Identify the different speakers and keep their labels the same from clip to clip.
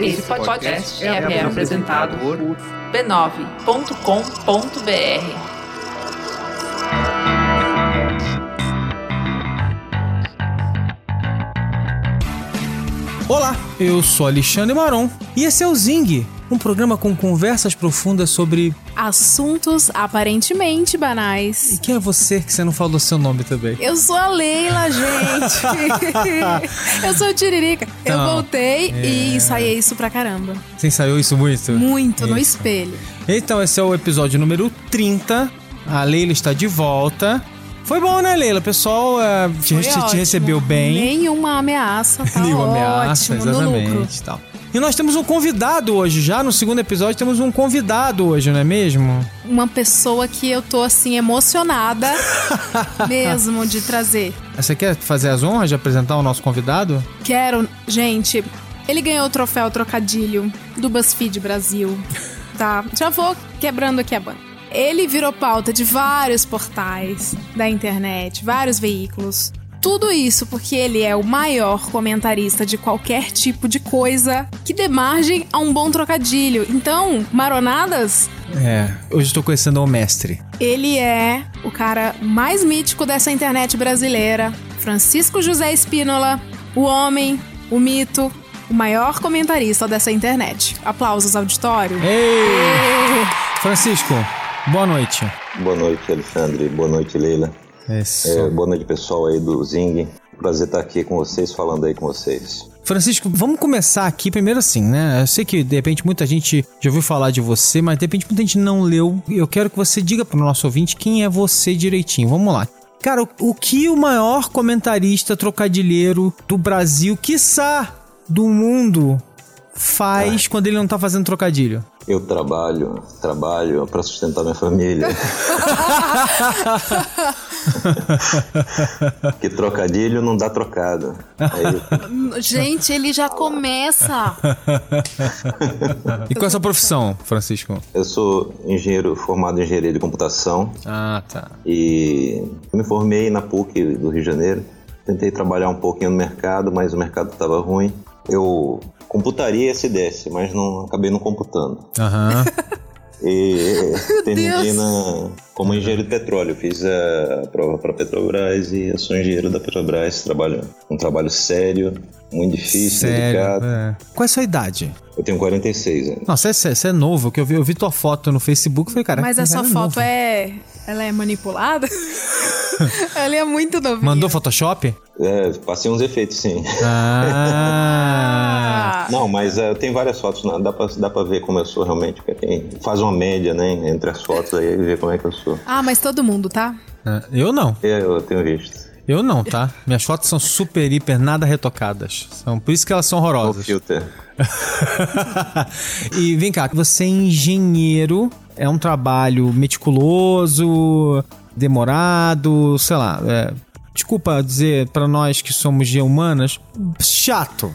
Speaker 1: Esse podcast é, é apresentado por b9.com.br.
Speaker 2: Olá, eu sou Alexandre Maron e esse é o Zing, um programa com conversas profundas sobre.
Speaker 3: Assuntos aparentemente banais.
Speaker 2: E quem é você que você não falou seu nome também?
Speaker 3: Eu sou a Leila, gente. eu sou o Tiririca. eu
Speaker 2: Então,
Speaker 3: voltei
Speaker 2: é.
Speaker 3: e ensaiei isso pra caramba.
Speaker 2: Você ensaiou isso muito?
Speaker 3: Muito, no
Speaker 2: Isso.
Speaker 3: espelho.
Speaker 2: Então, esse é o episódio número 30. A Leila está de volta. Foi bom, né, Leila? O pessoal eh, te, te- recebeu bem.
Speaker 3: Nenhuma ameaça. Tá
Speaker 2: Nenhuma ameaça,
Speaker 3: ótimo, no lucro.
Speaker 2: exatamente. Tal. E nós temos um convidado hoje, já no segundo episódio temos um convidado hoje, não é mesmo?
Speaker 3: Uma pessoa que eu tô assim emocionada mesmo de trazer.
Speaker 2: Você quer fazer as honras de apresentar o nosso convidado?
Speaker 3: Quero, gente, ele ganhou o troféu Trocadilho do BuzzFeed Brasil. Tá, já vou quebrando aqui a banca. Ele virou pauta de vários portais da internet, vários veículos. Tudo isso porque ele é o maior comentarista de qualquer tipo de coisa que dê margem a um bom trocadilho. Então, maronadas,
Speaker 2: É, hoje estou conhecendo o mestre.
Speaker 3: ele é o cara mais mítico dessa internet brasileira, Francisco José Espínola, o homem, o mito, o maior comentarista dessa internet. Aplausos, auditório.
Speaker 2: Ei! Francisco, boa noite.
Speaker 4: Boa noite, Alexandre. Boa noite, Leila.
Speaker 2: Isso.
Speaker 4: É, boa noite, pessoal aí do Zing. Prazer estar aqui com vocês, falando aí com vocês.
Speaker 2: Francisco, vamos começar aqui primeiro assim, né? Eu sei que de repente muita gente já ouviu falar de você, mas de repente muita gente não leu. Eu quero que você diga pro nosso ouvinte quem é você direitinho. Vamos lá. Cara, o, o que o maior comentarista trocadilheiro do Brasil, quiçá do mundo, faz quando ele não tá fazendo trocadilho?
Speaker 4: Eu trabalho, trabalho para sustentar minha família. que trocadilho não dá trocado. Aí,
Speaker 3: Gente, ele já começa.
Speaker 2: E qual é a sua profissão, Francisco?
Speaker 4: eu sou engenheiro formado em engenharia de computação
Speaker 2: Ah, tá.
Speaker 4: e me formei na PUC do Rio de Janeiro. Tentei trabalhar um pouquinho no mercado, mas o mercado estava ruim. Eu computaria se desse, mas não acabei não computando.
Speaker 2: Aham.
Speaker 4: E terminei na, como engenheiro de petróleo. Fiz a prova para Petrobras e eu sou engenheiro da Petrobras. Trabalho um trabalho sério, muito difícil,
Speaker 2: Sério.
Speaker 4: delicado.
Speaker 2: é. Qual é a sua idade?
Speaker 4: Eu tenho 46 anos.
Speaker 2: Nossa, você é, você é novo, que eu vi, eu vi tua foto no Facebook e falei, cara,
Speaker 3: Mas essa foto
Speaker 2: novo.
Speaker 3: é. Ela é manipulada? ela é muito novinha.
Speaker 2: Mandou Photoshop?
Speaker 4: É, passei uns efeitos, sim.
Speaker 2: Ah.
Speaker 4: Não, mas é, tem várias fotos, não, dá, pra, dá pra ver como eu sou realmente. porque tem- faz uma média, né, entre as fotos aí e ver como é que eu sou.
Speaker 3: ah, mas todo mundo, tá?
Speaker 2: Ah, Eu não.
Speaker 4: É, eu tenho visto.
Speaker 2: Eu não, tá? Minhas fotos são super, hiper, nada retocadas. São, por isso que elas são
Speaker 4: O
Speaker 2: horrorosas.
Speaker 4: filter.
Speaker 2: e vem cá, você é engenheiro, é um trabalho meticuloso, demorado, sei lá. é, desculpa dizer pra nós que somos de humanas, chato.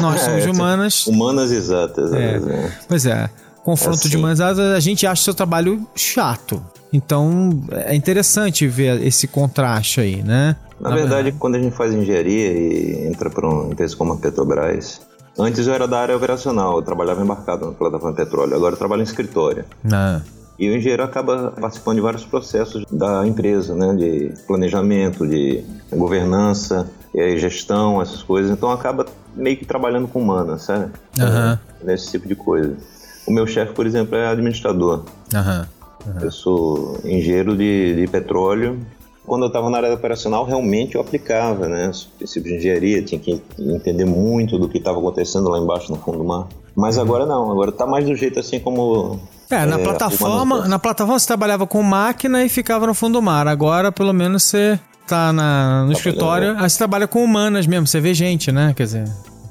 Speaker 2: Nós
Speaker 4: É,
Speaker 2: somos de
Speaker 4: essa-
Speaker 2: humanas.
Speaker 4: Humanas exatas.
Speaker 2: É.
Speaker 4: né?
Speaker 2: Pois é, confronto
Speaker 4: Assim.
Speaker 2: de humanas, a gente acha seu trabalho chato. Então é interessante ver esse contraste aí, né?
Speaker 4: Na verdade, quando a gente faz engenharia e entra para uma empresa como a Petrobras, antes eu era da área operacional, eu trabalhava embarcado na plataforma de petróleo, agora eu trabalho em escritório.
Speaker 2: Na-
Speaker 4: E o engenheiro acaba participando de vários processos da empresa, né, de planejamento, de governança, eh, gestão, essas coisas. Então acaba meio que trabalhando com humanas, sabe?
Speaker 2: Aham.
Speaker 4: Nesse tipo de coisa. O meu chefe, por exemplo, é administrador.
Speaker 2: Aham.
Speaker 4: Eu sou engenheiro de, de petróleo. Quando eu estava na área operacional, realmente eu aplicava, né? Os princípios de engenharia, tinha que entender muito do que estava acontecendo lá embaixo no fundo do mar. Mas agora não, agora tá mais do jeito assim como.
Speaker 2: É, na
Speaker 4: é,
Speaker 2: plataforma, na plataforma você trabalhava com máquina e ficava no fundo do mar. Agora, pelo menos, você tá na, no escritório, aí você trabalha com humanas mesmo, você vê gente, né? Quer dizer,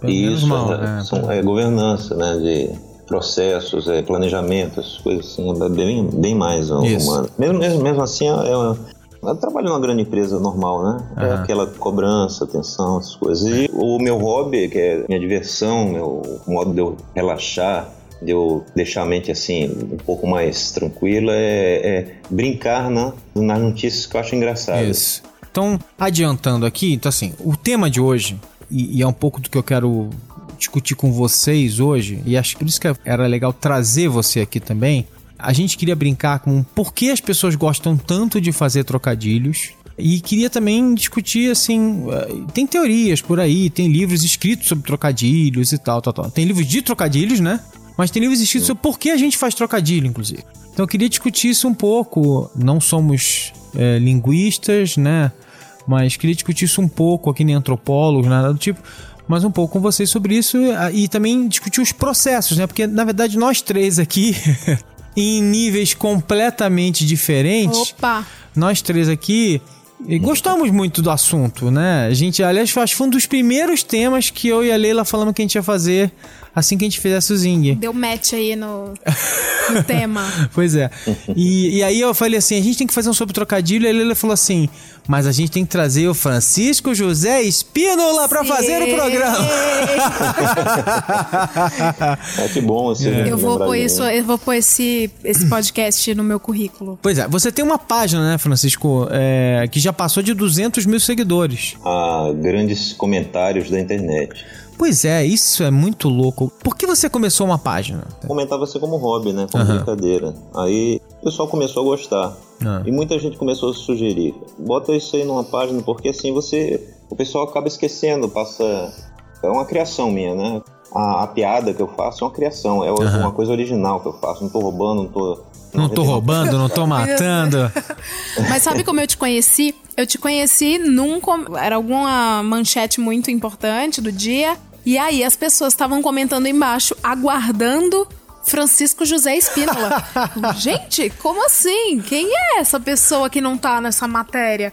Speaker 4: Isso,
Speaker 2: mal.
Speaker 4: é,
Speaker 2: é.
Speaker 4: são- é governança, né? De processos, é, planejamento, essas coisas assim, é bem, bem mais humano. Mesmo, mesmo, mesmo assim, é, é, eu trabalho numa grande empresa normal, né? É
Speaker 2: Aham.
Speaker 4: aquela cobrança, atenção, essas coisas. E o meu hobby, que é minha diversão, meu modo de eu relaxar, de eu deixar a mente assim um pouco mais tranquila, é, é brincar né, nas notícias que eu acho engraçadas.
Speaker 2: Isso. Então, adiantando aqui, então assim, o tema de hoje e, e é um pouco do que eu quero discutir com vocês hoje, e acho que por isso que era legal trazer você aqui também. A gente queria brincar com por que as pessoas gostam tanto de fazer trocadilhos. E queria também discutir, assim, eh, tem teorias por aí, tem livros escritos sobre trocadilhos e tal, tal, tal. Tem livros de trocadilhos, né? Mas tem livros escritos sobre por que a gente faz trocadilho, inclusive. Então eu queria discutir isso um pouco. Não somos é, linguistas, né? Mas queria discutir isso um pouco, aqui nem antropólogos, nada do tipo mas um pouco com vocês sobre isso e também discutir os processos, né? Porque na verdade nós três aqui, em níveis completamente diferentes,
Speaker 3: Opa.
Speaker 2: nós três aqui gostamos muito do assunto, né? A gente, aliás, acho que foi um dos primeiros temas que eu e a Leila falamos que a gente ia fazer assim que a gente fizesse o Zing.
Speaker 3: Deu match aí no, no tema.
Speaker 2: Pois é. E, e aí eu falei assim: a gente tem que fazer um sobre trocadilho. E a Leila falou assim: mas a gente tem que trazer o Francisco José Espínola para fazer o programa.
Speaker 4: é que bom você. É.
Speaker 3: Eu vou pôr isso, eu vou pôr esse, esse podcast no meu currículo.
Speaker 2: Pois é, você tem uma página, né, Francisco, é, que já passou de 200 mil seguidores.
Speaker 4: Ah, grandes comentários da internet.
Speaker 2: Pois é, isso é muito louco. Por que você começou uma página?
Speaker 4: Comentava assim como hobby, né? Como uhum. brincadeira. Aí o pessoal começou a gostar. Uhum. E muita gente começou a sugerir. Bota isso aí numa página, porque assim você. O pessoal acaba esquecendo, passa. É uma criação minha, né? A, a piada que eu faço é uma criação, é uhum. uma coisa original que eu faço. Não tô roubando, não tô.
Speaker 2: Não, não tô roubando, não tô matando.
Speaker 3: Mas sabe como eu te conheci? Eu te conheci num. Era alguma manchete muito importante do dia. E aí as pessoas estavam comentando embaixo, aguardando Francisco José Espínola. Gente, como assim? Quem é essa pessoa que não tá nessa matéria?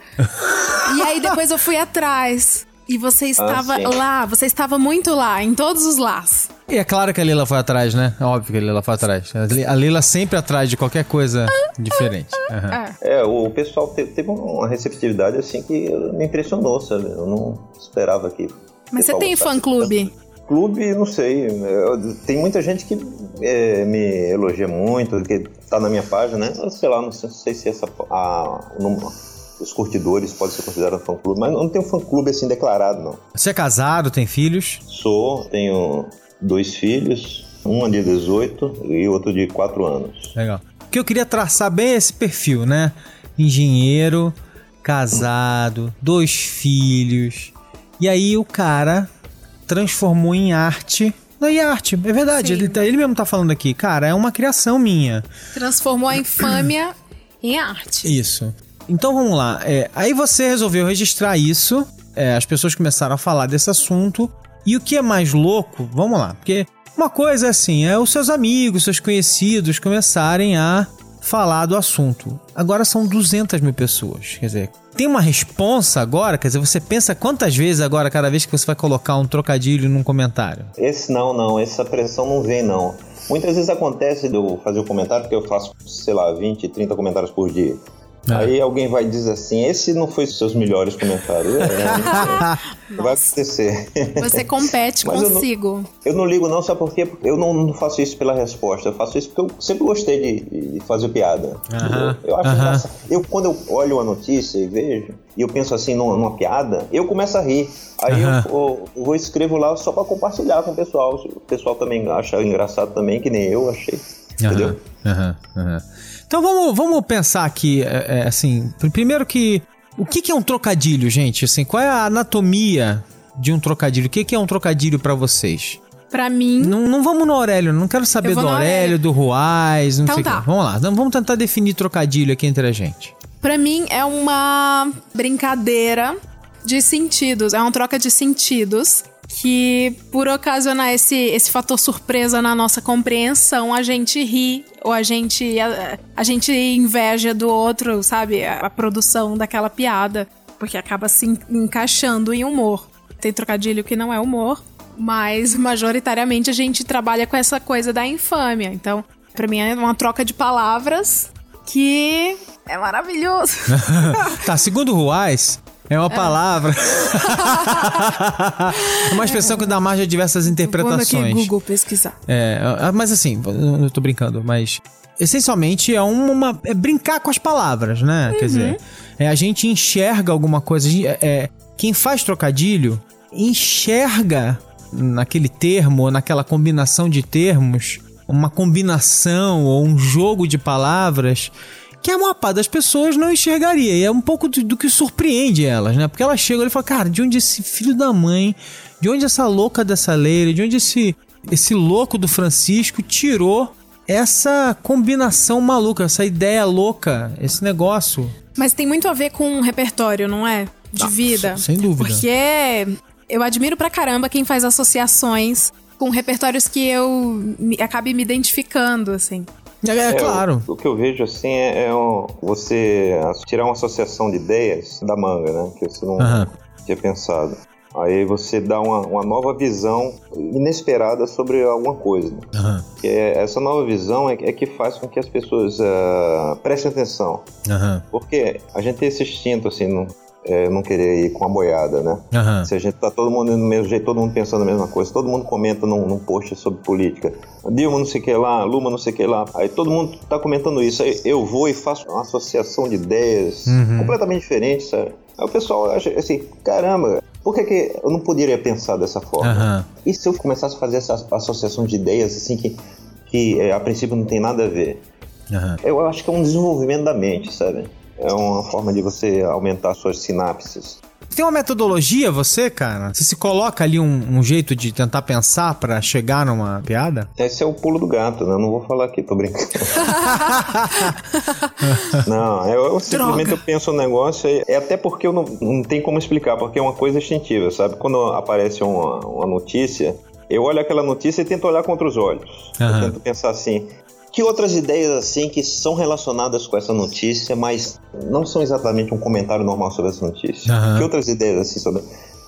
Speaker 3: e aí depois eu fui atrás. E você estava ah, lá, você estava muito lá, em todos os lás.
Speaker 2: E é claro que a Lila foi atrás, né? É óbvio que a Lila foi atrás. A Lila sempre atrás de qualquer coisa diferente.
Speaker 4: Uhum. É, o pessoal teve uma receptividade assim que me impressionou, sabe? Eu não esperava que
Speaker 3: mas você tem fã-clube?
Speaker 4: Clube, não sei. Tem muita gente que é, me elogia muito, que tá na minha página, né? Sei lá, não sei, não sei se essa. A, os curtidores podem ser considerados fã-clube, mas não tenho fã-clube assim declarado, não.
Speaker 2: Você é casado, tem filhos?
Speaker 4: Sou, tenho dois filhos, um de 18 e outro de 4 anos.
Speaker 2: Legal. Porque eu queria traçar bem esse perfil, né? Engenheiro, casado, dois filhos e aí o cara transformou em arte. Daí arte, é verdade. Ele, tá, ele mesmo tá falando aqui, cara, é uma criação minha.
Speaker 3: Transformou a infâmia em arte.
Speaker 2: Isso. Então vamos lá. É, aí você resolveu registrar isso. É, as pessoas começaram a falar desse assunto. E o que é mais louco, vamos lá, porque uma coisa é assim, é os seus amigos, seus conhecidos começarem a falar do assunto. Agora são 200 mil pessoas. Quer dizer, tem uma responsa agora? Quer dizer, você pensa quantas vezes agora, cada vez que você vai colocar um trocadilho num comentário?
Speaker 4: Esse não, não. Essa pressão não vem, não. Muitas vezes acontece de eu fazer um comentário, porque eu faço, sei lá, 20, 30 comentários por dia. É. Aí alguém vai dizer assim: esse não foi seus melhores comentários. É, vai acontecer.
Speaker 3: Você compete consigo.
Speaker 4: Eu não, eu não, ligo, não, sabe por quê? Porque eu não, não, faço isso pela resposta. Eu faço isso porque eu sempre gostei de, de fazer piada. Uh -huh. eu, eu, acho uh -huh. engraçado. Eu, quando eu olho a notícia e vejo, e eu penso assim numa, numa piada, eu começo a rir. Aí uh -huh. eu, eu, eu, vou escrevo lá só para compartilhar com o pessoal. O pessoal também acha engraçado também, que nem eu achei. Entendeu?
Speaker 2: Então vamos, vamos pensar aqui, é, é, assim, primeiro que o que, que, é um trocadilho, gente? Assim, qual é a anatomia de um trocadilho? O que, que é um trocadilho para vocês?
Speaker 3: Pra mim.
Speaker 2: Não, não vamos no Aurélio, não quero saber do Aurélio, Aurélio, do Ruais, não então sei tá. Que. Vamos lá, vamos tentar definir trocadilho aqui entre a gente.
Speaker 3: Pra mim é uma brincadeira de sentidos, é uma troca de sentidos que por ocasionar esse, esse fator surpresa na nossa compreensão, a gente ri ou a gente a, a gente inveja do outro, sabe? A, a, produção daquela piada, porque acaba se encaixando em humor. Tem trocadilho que não é humor, mas majoritariamente a gente trabalha com essa coisa da infâmia. Então, para mim é uma troca de palavras que é maravilhoso.
Speaker 2: tá, segundo o Ruais, é uma é. palavra. é uma expressão que dá margem a diversas interpretações. Vou aqui
Speaker 3: Google pesquisar.
Speaker 2: É, mas assim, eu tô brincando, mas essencialmente é uma é brincar com as palavras, né? Uhum. Quer dizer, é, a gente enxerga alguma coisa. É, é, quem faz trocadilho enxerga naquele termo, ou naquela combinação de termos, uma combinação ou um jogo de palavras que a maior parte das pessoas não enxergaria. E é um pouco do, do que surpreende elas, né? Porque elas chegam e falam, cara, de onde esse filho da mãe, de onde essa louca dessa Leila, de onde esse, esse louco do Francisco tirou essa combinação maluca, essa ideia louca, esse negócio.
Speaker 3: Mas tem muito a ver com um repertório, não é? De
Speaker 2: Ah,
Speaker 3: vida.
Speaker 2: sem dúvida.
Speaker 3: Porque eu admiro pra caramba quem faz associações com repertórios que eu me, acabe me identificando, assim.
Speaker 2: É, é claro.
Speaker 4: O, o que eu vejo assim é, é um- você tirar uma associação de ideias da manga, né? Que você não
Speaker 2: Aham.
Speaker 4: tinha pensado. Aí você dá uma, uma nova visão inesperada sobre alguma coisa.
Speaker 2: Aham,
Speaker 4: Que é- essa nova visão é, é que faz com que as pessoas ah, prestem atenção.
Speaker 2: aham,
Speaker 4: Porque a gente tem esse instinto, assim, não, é, não querer ir com a boiada, né?
Speaker 2: aham.
Speaker 4: Se a gente tá todo mundo do mesmo jeito, todo mundo pensando a mesma coisa, todo mundo comenta num, num post sobre política. Dilma não sei o que lá, Luma não sei o que lá. Aí todo mundo tá comentando isso. Aí eu vou e faço uma associação de ideias
Speaker 2: Uhum.
Speaker 4: completamente diferente, sabe? Aí o pessoal acha assim, caramba, por que, que eu não poderia pensar dessa forma?
Speaker 2: Aham.
Speaker 4: E se eu começasse a fazer essa associação de ideias assim que, que é, a princípio não tem nada a ver? Eu acho que é um desenvolvimento da mente, sabe? É uma forma de você aumentar suas sinapses.
Speaker 2: Tem uma metodologia, você, cara? Você se coloca ali um, um jeito de tentar pensar pra chegar numa piada?
Speaker 4: Esse é o pulo do gato, né? Não vou falar aqui, tô brincando. não, eu, eu simplesmente eu penso um negócio, e- é até porque eu não, não tem como explicar, porque é uma coisa instintiva, sabe? Quando aparece uma, uma notícia, eu olho aquela notícia e tento olhar com outros olhos.
Speaker 2: Aham.
Speaker 4: Eu tento pensar assim, que outras ideias assim que são relacionadas com essa notícia, mas não são exatamente um comentário normal sobre essa notícia?
Speaker 2: Aham.
Speaker 4: Que outras ideias assim sobre...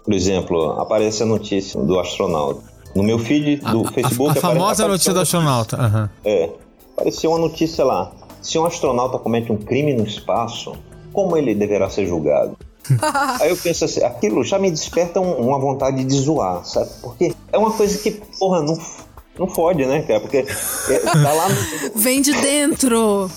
Speaker 4: Por exemplo, aparece a notícia do astronauta. No meu feed do
Speaker 2: A-
Speaker 4: Facebook...
Speaker 2: A, a
Speaker 4: apare-
Speaker 2: famosa
Speaker 4: apareceu
Speaker 2: notícia do astronauta. Aham.
Speaker 4: é, apareceu uma notícia lá. Se um astronauta comete um crime no espaço, como ele deverá ser julgado? Aí eu penso assim, aquilo já me desperta um- uma vontade de zoar, sabe? Porque é uma coisa que, porra, não, não fode, né, cara? Porque é, tá lá no,
Speaker 3: Vem de dentro!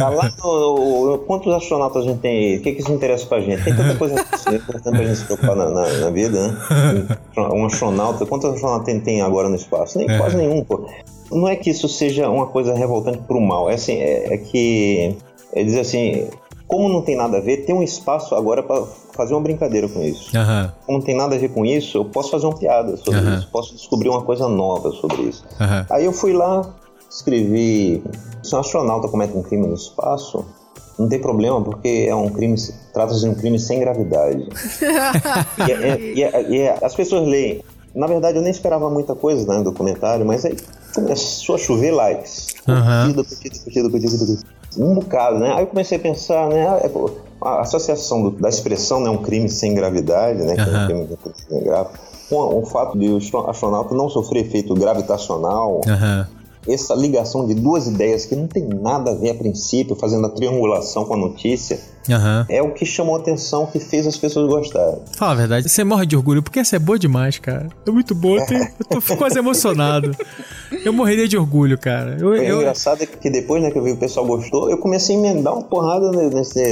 Speaker 4: tá lá no, no- Quantos astronautas a gente tem aí? O que, que isso interessa pra gente? Tem tanta coisa importante pra gente se preocupar na, na- na vida, né? Um astronauta, quantos astronautas tem, tem agora no espaço? Nem, Quase nenhum, pô. Não é que isso seja uma coisa revoltante pro mal, é assim, é, é que. É dizer assim, como não tem nada a ver, tem um espaço agora pra fazer uma brincadeira com isso.
Speaker 2: Aham.
Speaker 4: Como não tem nada a ver com isso, eu posso fazer uma piada sobre
Speaker 2: Aham.
Speaker 4: isso, posso descobrir uma coisa nova sobre isso.
Speaker 2: Aham.
Speaker 4: Aí eu fui lá, escrevi: se um astronauta comete um crime no espaço, não tem problema, porque é um crime, trata-se de um crime sem gravidade. e, é- e é- e é- as pessoas leem. Na verdade, eu nem esperava muita coisa né, no documentário, mas aí começou a chover likes. Curtida, curtida, curtida, curtida. Um bocado, né? Aí eu comecei a pensar, né? ah, é, a associação do- da expressão, né? Um crime sem gravidade, né? Que é um crime, grave. Com o fato de o astro- astronauta não sofrer efeito gravitacional,
Speaker 2: Aham.
Speaker 4: Essa ligação de duas ideias que não tem nada a ver a princípio, fazendo a triangulação com a notícia,
Speaker 2: Aham.
Speaker 4: é o que chamou a atenção, que fez as pessoas gostarem.
Speaker 2: Fala a verdade, você morre de orgulho, porque essa é boa demais, cara. É muito boa, eu, eu tô quase emocionado. Eu morreria de orgulho, cara. Eu,
Speaker 4: O
Speaker 2: eu-
Speaker 4: engraçado é que depois né, que eu vi que o pessoal gostou, eu comecei a emendar uma porrada nesse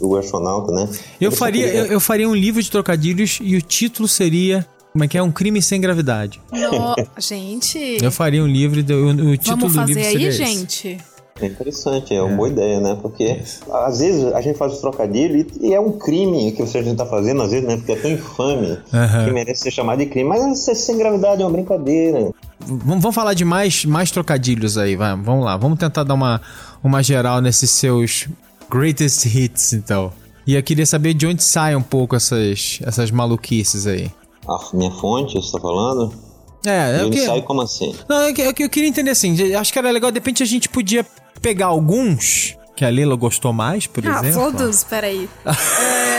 Speaker 4: do astronauta, né?
Speaker 2: eu
Speaker 4: só
Speaker 2: faria,
Speaker 4: queria-
Speaker 2: eu, eu faria um livro de trocadilhos e o título seria. Como é que é? Um crime sem gravidade.
Speaker 3: No... Gente,
Speaker 2: Eu faria um livro, e o, o título
Speaker 3: vamos
Speaker 2: do livro
Speaker 3: fazer
Speaker 2: seria
Speaker 3: aí,
Speaker 2: esse.
Speaker 3: gente?
Speaker 4: É interessante, é uma boa ideia, né? Porque às vezes a gente faz os trocadilhos e, e é um crime que a gente tá fazendo, às vezes, né? Porque é tão infame
Speaker 2: Aham.
Speaker 4: que merece ser chamado de crime. Mas ser sem gravidade é uma brincadeira.
Speaker 2: Vamos, vamos falar de mais, mais trocadilhos aí, vai, vamos lá. Vamos tentar dar uma, uma geral nesses seus greatest hits, então. E eu queria saber de onde saem um pouco essas, essas maluquices aí.
Speaker 4: A minha fonte, você tá falando?
Speaker 2: É, é o que...
Speaker 4: sai como assim?
Speaker 2: Não, é que, é que eu queria entender assim, acho que era legal, de repente a gente podia pegar alguns que a Lila gostou mais, por
Speaker 3: Ah,
Speaker 2: exemplo.
Speaker 3: todos, peraí. É...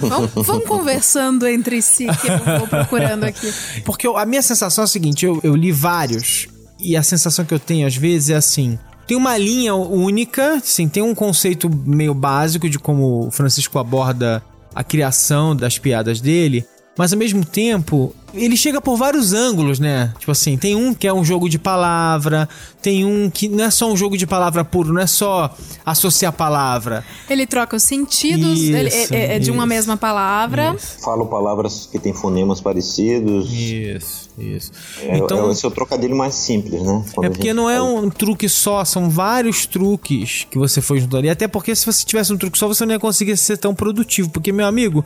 Speaker 3: vamos, vamos conversando entre si que eu vou procurando aqui.
Speaker 2: Porque eu- a minha sensação é a seguinte, eu, eu li vários e a sensação que eu tenho às vezes é assim, tem uma linha única, assim, tem um conceito meio básico de como o Francisco aborda a criação das piadas dele, mas ao mesmo tempo ele chega por vários ângulos, né? Tipo assim, tem um que é um jogo de palavra, tem um que não é só um jogo de palavra puro, não é só associar palavra.
Speaker 3: Ele troca os sentidos
Speaker 2: Isso,
Speaker 3: ele- é, é de uma mesma palavra.
Speaker 2: Isso,
Speaker 4: Falo palavras que têm fonemas parecidos.
Speaker 2: isso. isso.
Speaker 4: É,
Speaker 2: Então,
Speaker 4: é esse é o trocadilho mais simples, né? Quando
Speaker 2: É porque não é um truque só, são vários truques que você foi juntando ali. Até porque se você tivesse um truque só, você não ia conseguir ser tão produtivo. Porque, meu amigo,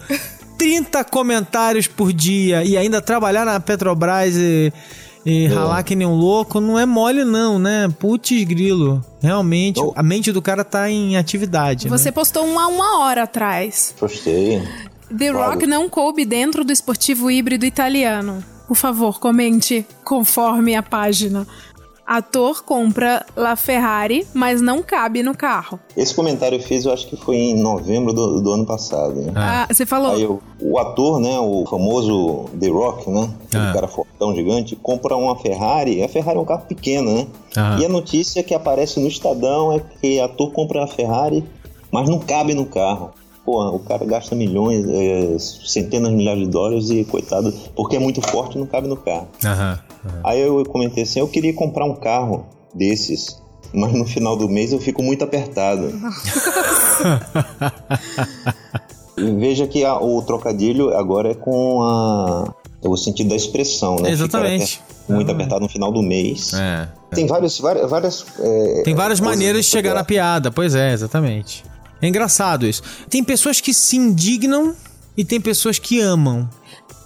Speaker 2: 30 comentários por dia e ainda trabalhar na Petrobras e, e ralar que nem um louco, não é mole não, né? Putz grilo. Realmente,
Speaker 4: Não.
Speaker 2: a mente do cara tá em atividade,
Speaker 3: Você
Speaker 2: né?
Speaker 3: postou um há uma hora atrás.
Speaker 4: Postei.
Speaker 3: The
Speaker 4: Claro.
Speaker 3: Rock não coube dentro do esportivo híbrido italiano. Por favor, comente conforme a página. Ator compra La Ferrari, mas não cabe no carro.
Speaker 4: Esse comentário eu fiz, eu acho que foi em novembro do, do ano passado. Né?
Speaker 3: Ah, você falou.
Speaker 4: Aí eu- o ator, né, o famoso The Rock, né,
Speaker 2: Ah.
Speaker 4: cara fortão gigante, compra uma Ferrari. A Ferrari é um carro pequeno, né?
Speaker 2: Ah.
Speaker 4: E a notícia que aparece no Estadão é que ator compra a Ferrari, mas não cabe no carro. Pô, o cara gasta milhões, é, centenas de milhares de dólares e coitado, porque é muito forte não cabe no carro.
Speaker 2: Aham. aham.
Speaker 4: Aí eu comentei assim, eu queria comprar um carro desses, mas no final do mês eu fico muito apertado. E Veja que a- o trocadilho agora é com a, é o sentido da expressão, né?
Speaker 2: Exatamente.
Speaker 4: Muito apertado no final do mês.
Speaker 2: É.
Speaker 4: Tem vários, várias, várias é,
Speaker 2: Tem várias maneiras de chegar na piada, pois é, exatamente. É engraçado isso. Tem pessoas que se indignam e tem pessoas que amam.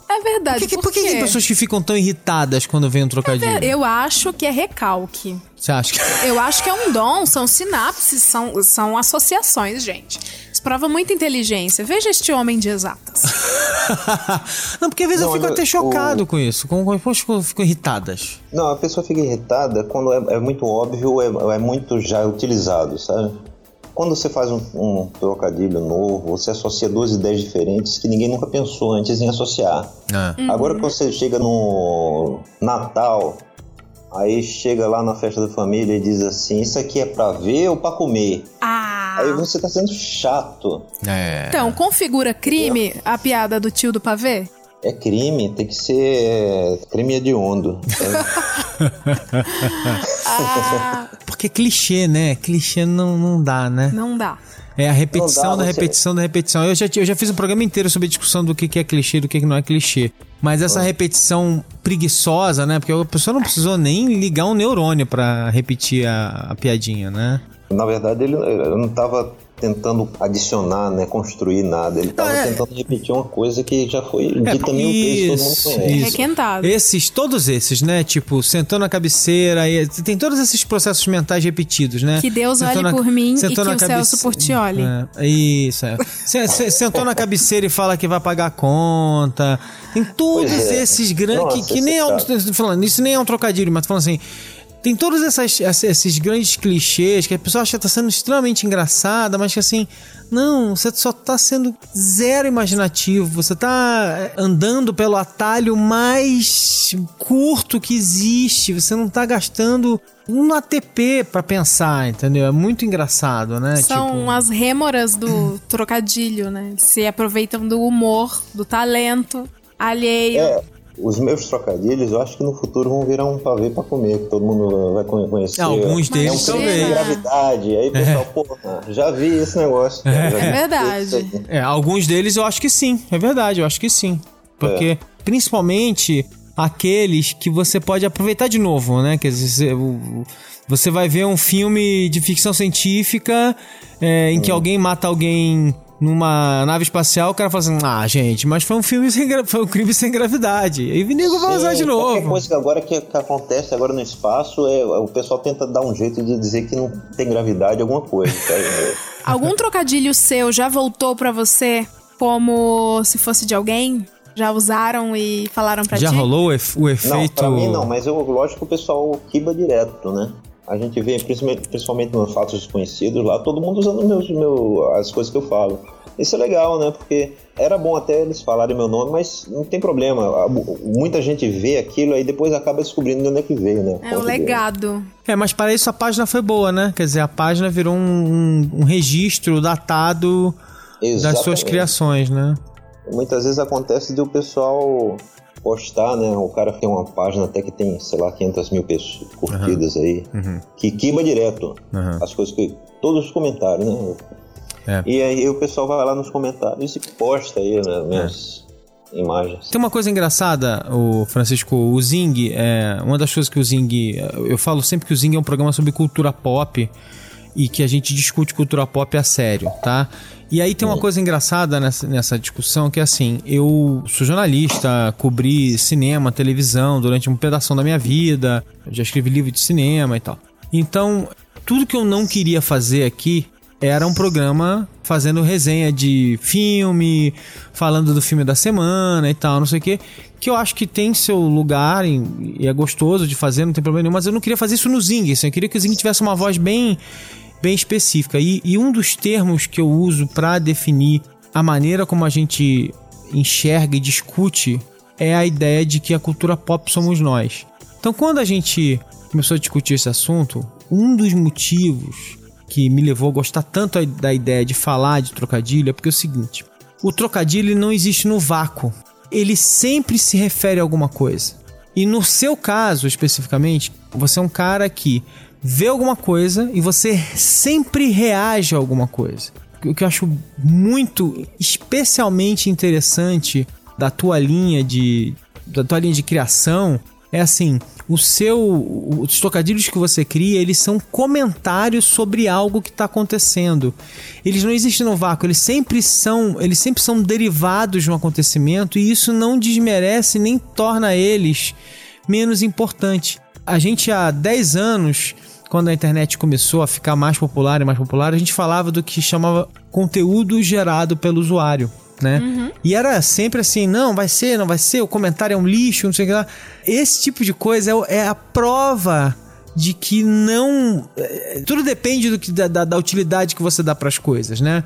Speaker 3: É verdade.
Speaker 2: Por que,
Speaker 3: por
Speaker 2: por que tem pessoas que ficam tão irritadas quando vem um trocadilho?
Speaker 3: Eu acho que é recalque.
Speaker 2: Você acha que.
Speaker 3: Eu acho que é um dom, são sinapses, são, são associações, gente. Isso prova muita inteligência. Veja este homem de exatas.
Speaker 2: não, porque às vezes eu
Speaker 4: Não,
Speaker 2: fico
Speaker 4: mas
Speaker 2: até
Speaker 4: o-
Speaker 2: chocado com isso. Com, com, as pessoas ficam- ficam irritadas.
Speaker 4: Não, a pessoa fica irritada quando é, é muito óbvio, é, é muito já utilizado, sabe? Quando você faz um, um trocadilho novo, você associa duas ideias diferentes que ninguém nunca pensou antes em associar.
Speaker 2: Ah.
Speaker 4: Agora que você chega no Natal, aí chega lá na festa da família e diz assim: Isso aqui é pra ver ou pra comer?
Speaker 3: Ah!
Speaker 4: Aí você tá sendo chato.
Speaker 2: É.
Speaker 3: Então, configura crime a piada do tio do pavê?
Speaker 4: É crime, tem que ser é, crime hediondo. É,
Speaker 3: Ah,
Speaker 2: Porque clichê, né? Clichê não, não dá, né?
Speaker 3: não dá.
Speaker 2: É a repetição
Speaker 4: dá,
Speaker 2: da
Speaker 4: você-
Speaker 2: repetição da repetição. Eu já, eu já fiz um programa inteiro sobre a discussão do que, que é clichê e do que, que não é clichê. Mas essa repetição preguiçosa, né? Porque a pessoa não precisou nem ligar um neurônio pra repetir a, a piadinha, né?
Speaker 4: Na verdade, ele, ele não tava tentando adicionar, né, construir nada. Ele tava
Speaker 2: é.
Speaker 4: tentando repetir uma coisa que já foi dita mil vezes, todo mundo
Speaker 2: isso,
Speaker 4: conhece.
Speaker 2: isso.
Speaker 3: Requentado.
Speaker 2: Esses, todos esses, né? Tipo, sentou na cabeceira, e, tem todos esses processos mentais repetidos, né?
Speaker 3: Que Deus
Speaker 2: Sentou
Speaker 3: olhe
Speaker 2: na-
Speaker 3: por mim e que o Celso por ti olhe.
Speaker 2: É, isso, é. Se- se- sentou na cabeceira e fala que vai pagar a conta. Tem todos
Speaker 4: é.
Speaker 2: esses grandes. Que, que nem é um, falando, isso nem é um trocadilho, mas falando assim. Tem todos essas, esses- grandes clichês que a pessoa acha que tá sendo extremamente engraçada, mas que assim, não, você só tá sendo zero imaginativo. Você tá é, andando pelo atalho mais curto que existe. Você não tá gastando um ATP pra pensar, entendeu? É muito engraçado, né?
Speaker 3: São
Speaker 2: tipo...
Speaker 3: as rêmoras do trocadilho, né? Se aproveitam do humor, do talento alheio.
Speaker 4: É, os meus trocadilhos, eu acho que no futuro vão virar um pavê pra comer, que todo mundo vai conhe- conhecer.
Speaker 2: Alguns
Speaker 4: é
Speaker 2: deles
Speaker 4: um crime de
Speaker 3: talvez.
Speaker 4: gravidade. Aí o pessoal, porra, já vi esse negócio. vi
Speaker 3: É verdade.
Speaker 2: É, alguns deles eu acho que sim, é verdade, eu acho que sim. Porque, principalmente, aqueles que você pode aproveitar de novo, né? Quer dizer, você- o- você vai ver um filme de ficção científica é, em que alguém mata alguém numa nave espacial, o cara fala assim, ah, gente, mas foi um filme sem foi um crime sem gravidade. E o nego vai usar
Speaker 4: Sim,
Speaker 2: de
Speaker 4: Qualquer
Speaker 2: novo.
Speaker 4: coisa que agora que, que acontece agora no espaço, é, o pessoal tenta dar um jeito de dizer que não tem gravidade, alguma coisa. tá? É,
Speaker 3: Algum trocadilho seu já voltou pra você como se fosse de alguém? Já usaram e falaram pra
Speaker 2: Já
Speaker 3: ti?
Speaker 2: rolou o, efe- o
Speaker 4: Não,
Speaker 2: efeito.
Speaker 4: pra mim não, mas eu, lógico que o pessoal quiba direto, né? A gente vê, principalmente, principalmente nos fatos desconhecidos lá, todo mundo usando meus, meu, as coisas que eu falo. Isso é legal, né? Porque era bom até eles falarem meu nome, mas não tem problema. Muita gente vê aquilo e depois acaba descobrindo de onde é que veio, né?
Speaker 3: É o
Speaker 4: veio.
Speaker 3: legado.
Speaker 2: É, mas para isso a página foi boa, né? Quer dizer, a página virou um, um- registro datado das suas
Speaker 4: Exatamente.
Speaker 2: criações, né?
Speaker 4: muitas vezes acontece de o pessoal postar, né? O cara tem uma página até que tem, sei lá, 500 mil pessoas curtidas aí,
Speaker 2: Uhum.
Speaker 4: que queima direto
Speaker 2: Uhum.
Speaker 4: as coisas que. Todos os comentários, né?
Speaker 2: É.
Speaker 4: E aí o pessoal vai lá nos comentários e posta aí, né? Minhas imagens.
Speaker 2: Tem uma coisa engraçada, o Francisco, o Zing, é, uma das coisas que o Zing, eu falo sempre que o Zing é um programa sobre cultura pop e que a gente discute cultura pop a sério, tá? E aí tem uma coisa engraçada nessa, nessa discussão que é assim, eu sou jornalista, cobri cinema, televisão durante um pedaço da minha vida, já escrevi livro de cinema e tal. Então, tudo que eu não queria fazer aqui era um programa fazendo resenha de filme, falando do filme da semana e tal, não sei o quê. Que eu acho que tem seu lugar e é gostoso de fazer, não tem problema nenhum, mas eu não queria fazer isso no Zing. Assim, eu queria que o Zing tivesse uma voz bem, bem específica. E, e um dos termos que eu uso para definir a maneira como a gente enxerga e discute é a ideia de que a cultura pop somos nós. Então, quando a gente começou a discutir esse assunto, um dos motivos que me levou a gostar tanto da ideia de falar de trocadilho é porque é o seguinte: o trocadilho não existe no vácuo. Ele sempre se refere a alguma coisa. E no seu caso, especificamente, você é um cara que vê alguma coisa e você sempre reage a alguma coisa. O que eu acho muito, especialmente interessante da tua linha de, da tua linha de criação é assim, o seu, os trocadilhos que você cria, eles são comentários sobre algo que está acontecendo. Eles não existem no vácuo, eles sempre são, eles sempre são derivados de um acontecimento e isso não desmerece nem torna eles menos importante. A gente há 10 anos, quando a internet começou a ficar mais popular e mais popular, a gente falava do que chamava conteúdo gerado pelo usuário. Né? E era sempre assim, não, vai ser, não vai ser, o comentário é um lixo, não sei o que lá. Esse tipo de coisa é, é a prova de que não. é, Tudo depende do que, da, da- da utilidade que você dá para as coisas, né?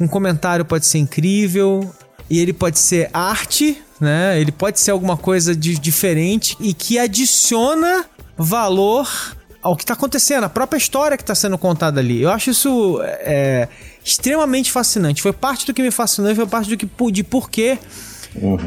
Speaker 2: Um comentário pode ser incrível e ele pode ser arte, né? Ele pode ser alguma coisa de diferente e que adiciona valor ao que está acontecendo, a própria história que está sendo contada ali. Eu acho isso é, extremamente fascinante. Foi parte do que me fascinou e foi parte do que de por que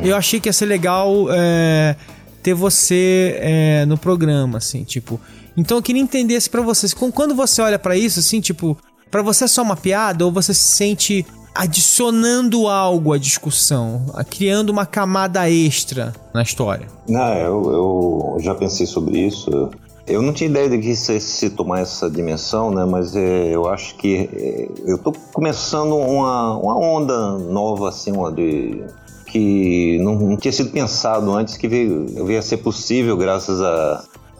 Speaker 2: eu achei que ia ser legal é, ter você é, no programa, assim, tipo. Então eu queria entender se pra vocês, quando você olha pra isso, assim, tipo, pra você é só uma piada ou você se sente adicionando algo à discussão, criando uma camada extra na história?
Speaker 4: Não, eu, eu já pensei sobre isso. Eu não tinha ideia de que isso se tomar essa dimensão, né? Mas é, eu acho que é, eu tô começando uma, uma onda nova, assim, uma de que não, não tinha sido pensado antes, que veio, veio a ser possível graças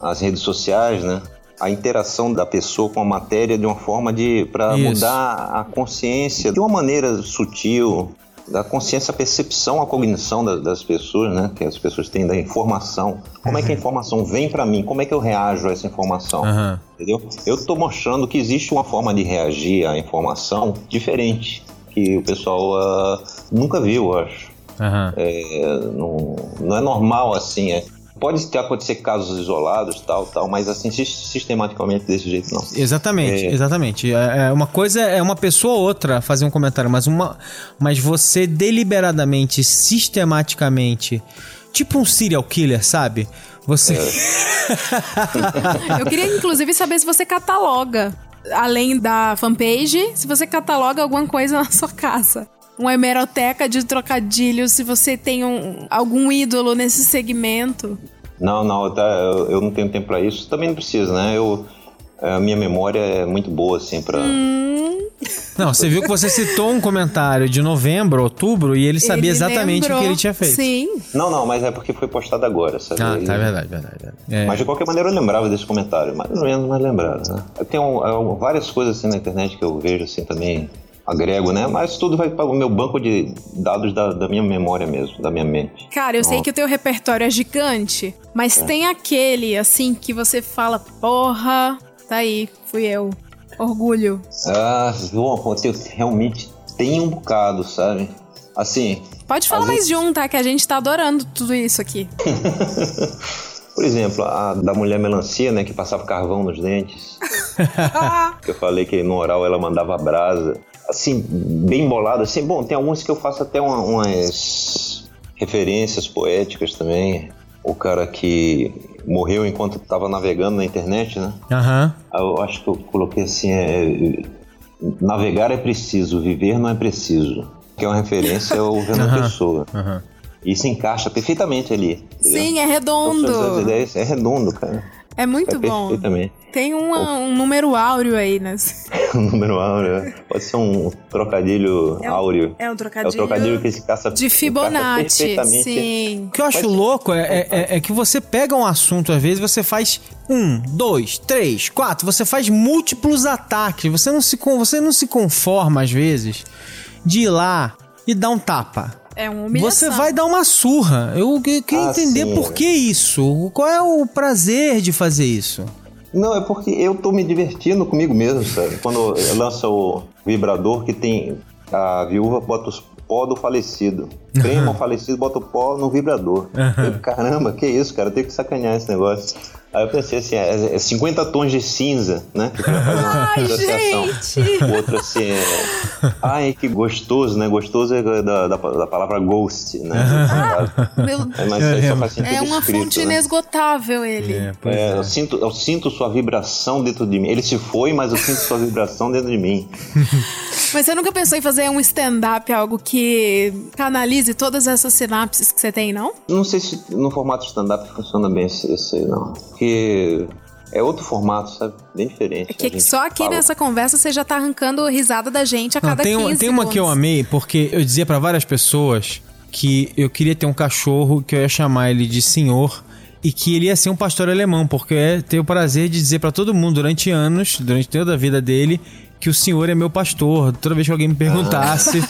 Speaker 4: às redes sociais, né? A interação da pessoa com a matéria de uma forma de para mudar a consciência de uma maneira sutil, da consciência, a percepção, a cognição da- das pessoas, né? Que as pessoas têm da informação. Como é que a informação vem para mim? Como é que eu reajo a essa informação?
Speaker 2: Aham.
Speaker 4: Entendeu? Eu estou mostrando que existe uma forma de reagir à informação diferente que o pessoal ah, nunca viu, eu acho.
Speaker 2: Aham.
Speaker 4: É, não, não é normal assim. É. Pode ter acontecer casos isolados, tal, tal, mas assim sis- sistematicamente desse jeito não.
Speaker 2: Exatamente,
Speaker 4: É.
Speaker 2: exatamente. É, é uma coisa é uma pessoa ou outra fazer um comentário, mas uma, mas você deliberadamente, sistematicamente, tipo um serial killer, sabe? Você
Speaker 3: Eu queria, inclusive, saber se você cataloga, além da fanpage, se você cataloga alguma coisa na sua casa. Uma hemeroteca de trocadilhos, se você tem um- algum ídolo nesse segmento.
Speaker 4: Não, não, tá, eu, eu não tenho tempo para isso. Também não precisa, né? Eu, a minha memória é muito boa assim para.
Speaker 2: Não, você viu que você citou um comentário de novembro, outubro, e ele sabia
Speaker 3: Ele
Speaker 2: exatamente o que
Speaker 3: lembrou.
Speaker 2: ele tinha feito.
Speaker 3: Sim.
Speaker 4: Não, não, mas é porque foi postado agora, sabe?
Speaker 2: Ah, tá, é verdade, verdade. verdade. É.
Speaker 4: Mas de qualquer maneira eu lembrava desse comentário, mais ou menos, mas lembrava, né? É, várias coisas assim na internet que eu vejo assim também, agrego, né? Mas tudo vai para o meu banco de dados da, da minha memória mesmo, da minha mente.
Speaker 3: Cara, eu sei que o teu repertório é gigante, mas tem aquele, assim, que você fala, porra, tá aí, fui eu. Orgulho.
Speaker 4: Ah, João, eu realmente tenho um bocado, sabe? Assim,
Speaker 3: Pode falar mais
Speaker 4: vezes-
Speaker 3: de um, tá? Que a gente tá adorando tudo isso aqui.
Speaker 4: por exemplo, a da mulher melancia, né, que passava carvão nos dentes. que eu falei que no oral ela mandava brasa. Assim, bem bolado. Assim, bom, tem alguns que eu faço até uma, umas referências poéticas também. O cara que morreu enquanto estava navegando na internet, né?
Speaker 2: Aham.
Speaker 4: Eu acho que eu coloquei assim: é, navegar é preciso, viver não é preciso. Que é uma referência ao Fernando
Speaker 2: Aham.
Speaker 4: Pessoa.
Speaker 2: Aham.
Speaker 4: E se encaixa perfeitamente ali. entendeu?
Speaker 3: Sim, é redondo.
Speaker 4: ideias- É redondo, cara.
Speaker 3: É muito
Speaker 4: é
Speaker 3: bom.
Speaker 4: perfeitamente.
Speaker 3: Tem uma- um número áureo aí, né?
Speaker 4: um número áureo. né? Pode ser um trocadilho
Speaker 3: É um-
Speaker 4: áureo.
Speaker 3: É um
Speaker 4: É o
Speaker 3: trocadilho,
Speaker 4: trocadilho que se caça
Speaker 3: de Fibonacci.
Speaker 4: perfeitamente.
Speaker 3: Sim.
Speaker 2: O que eu acho louco é, é- é- é que você pega um assunto, às vezes, você faz um, dois, três, quatro, você faz múltiplos ataques. Você não se, você não se conforma, às vezes, de ir lá e dar um tapa.
Speaker 3: É uma humilhação.
Speaker 2: Você vai dar uma surra. Eu que- queria
Speaker 4: Ah,
Speaker 2: entender
Speaker 4: sim,
Speaker 2: por
Speaker 4: é.
Speaker 2: que isso. Qual é o prazer de fazer isso?
Speaker 4: Não, é porque eu tô me divertindo comigo mesmo, sabe? Quando lança o vibrador que tem a viúva bota os pó do falecido. Prema o falecido, bota o pó no vibrador. Eu, caramba, que isso, cara? Eu tenho que sacanear esse negócio. Aí eu pensei assim, é, é 50 tons de cinza, né?
Speaker 3: Ai, gente!
Speaker 4: O outro assim é. Ai, que gostoso, né? Gostoso é da, da, da palavra ghost, né?
Speaker 3: Meu,
Speaker 4: É, mas aí só faz sentido
Speaker 3: é uma
Speaker 4: escrito,
Speaker 3: fonte
Speaker 4: né?
Speaker 3: inesgotável ele.
Speaker 2: pois
Speaker 4: É, eu, sinto, eu sinto sua vibração dentro de mim. Ele se foi, mas eu sinto sua vibração dentro de mim.
Speaker 3: Mas você nunca pensou em fazer um stand-up, algo que canalize todas essas sinapses que você tem, não?
Speaker 4: Não sei se no formato stand-up funciona bem esse, esse aí, não. Porque é outro formato, sabe? Bem diferente.
Speaker 3: É que só aqui
Speaker 4: fala-
Speaker 3: nessa conversa você já tá arrancando risada da gente a
Speaker 2: Não,
Speaker 3: cada
Speaker 2: tem,
Speaker 3: 15
Speaker 2: uma- tem uma que eu amei, porque eu dizia pra várias pessoas que eu queria ter um cachorro que eu ia chamar ele de senhor e que ele ia ser um pastor alemão, porque eu ia ter o prazer de dizer pra todo mundo durante anos, durante toda a vida dele, que o senhor é meu pastor, toda vez que alguém me perguntasse.